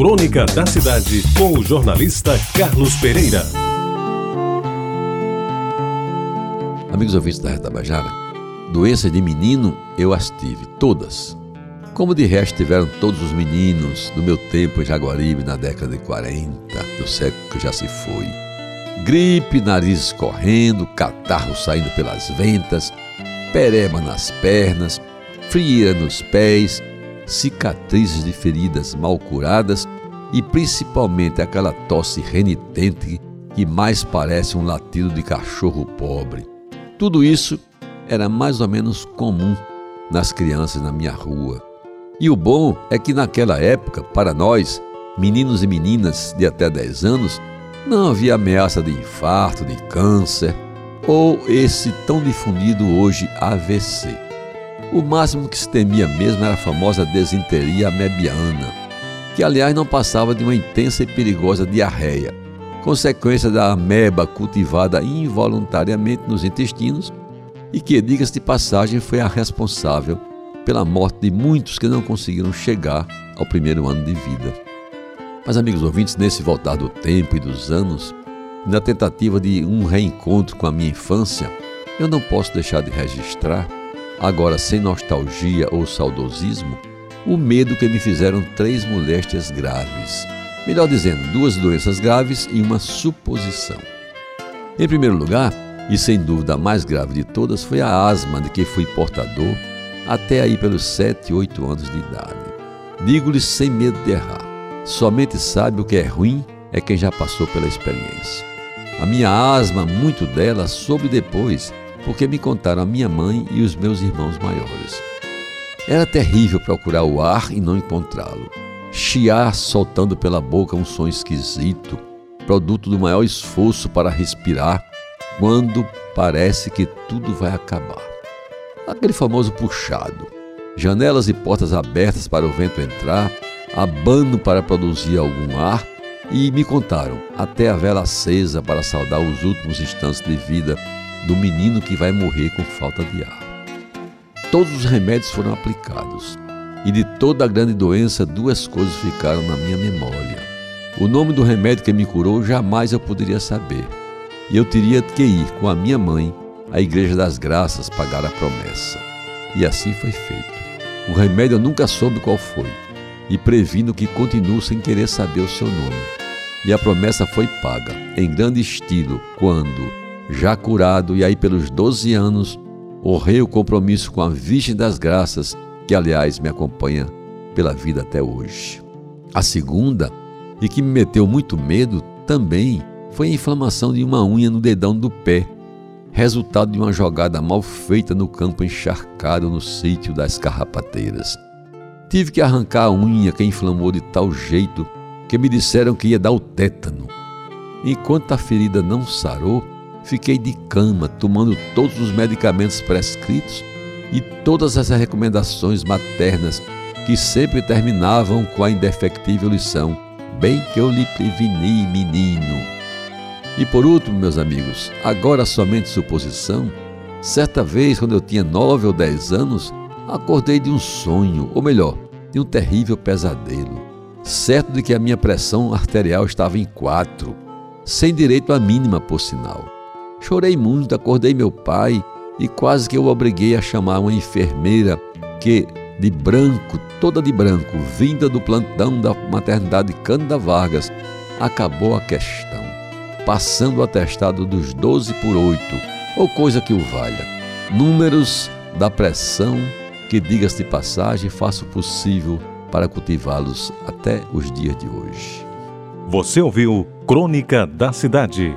Crônica da Cidade, com o jornalista Carlos Pereira. Amigos ouvintes da Retabajara, doenças de menino eu as tive, todas. Como de resto tiveram todos os meninos do meu tempo em Jaguaribe na década de 40, do século que já se foi. Gripe, nariz escorrendo, catarro saindo pelas ventas, pereba nas pernas, fria nos pés, cicatrizes de feridas mal curadas e principalmente aquela tosse renitente que mais parece um latido de cachorro pobre. Tudo isso era mais ou menos comum nas crianças na minha rua. E o bom é que naquela época, para nós, meninos e meninas de até 10 anos, não havia ameaça de infarto, de câncer ou esse tão difundido hoje AVC. O máximo que se temia mesmo era a famosa desinteria amebiana, que aliás não passava de uma intensa e perigosa diarreia, consequência da ameba cultivada involuntariamente nos intestinos e que, diga-se de passagem, foi a responsável pela morte de muitos que não conseguiram chegar ao primeiro ano de vida. Mas, amigos ouvintes, nesse voltar do tempo e dos anos, na tentativa de um reencontro com a minha infância, eu não posso deixar de registrar, agora sem nostalgia ou saudosismo, o medo que me fizeram três moléstias graves. Melhor dizendo, duas doenças graves e uma suposição. Em primeiro lugar, e sem dúvida a mais grave de todas, foi a asma de que fui portador até aí pelos 7, 8 anos de idade. Digo-lhes sem medo de errar: somente sabe o que é ruim é quem já passou pela experiência. A minha asma, muito dela, soube depois, porque me contaram a minha mãe e os meus irmãos maiores. Era terrível procurar o ar e não encontrá-lo. Chiar soltando pela boca um som esquisito, produto do maior esforço para respirar, quando parece que tudo vai acabar. Aquele famoso puxado. Janelas e portas abertas para o vento entrar, abano para produzir algum ar, e me contaram até a vela acesa para saudar os últimos instantes de vida do menino que vai morrer com falta de ar. Todos os remédios foram aplicados, e de toda a grande doença, duas coisas ficaram na minha memória. O nome do remédio que me curou jamais eu poderia saber, e eu teria que ir com a minha mãe à Igreja das Graças pagar a promessa. E assim foi feito. O remédio eu nunca soube qual foi, e previno que continuo sem querer saber o seu nome e a promessa foi paga, em grande estilo, quando, já curado e aí pelos 12 anos, honrei o compromisso com a Virgem das Graças, que aliás me acompanha pela vida até hoje. A segunda, e que me meteu muito medo também, foi a inflamação de uma unha no dedão do pé, resultado de uma jogada mal feita no campo encharcado no sítio das carrapateiras. Tive que arrancar a unha que inflamou de tal jeito que me disseram que ia dar o tétano. Enquanto a ferida não sarou, fiquei de cama, tomando todos os medicamentos prescritos e todas as recomendações maternas que sempre terminavam com a indefectível lição: Bem que eu lhe preveni, menino. E por último, meus amigos, agora somente suposição, certa vez, quando eu tinha nove ou dez anos, acordei de um sonho, ou melhor, de um terrível pesadelo certo de que a minha pressão arterial estava em quatro, sem direito à mínima, por sinal. Chorei muito, acordei meu pai e quase que eu obriguei a chamar uma enfermeira que, de branco, toda de branco, vinda do plantão da maternidade Cândida Vargas, acabou a questão, passando o atestado dos 12 por 8, ou coisa que o valha. Números da pressão que, diga-se de passagem, faça o possível para cultivá-los até os dias de hoje. Você ouviu Crônica da Cidade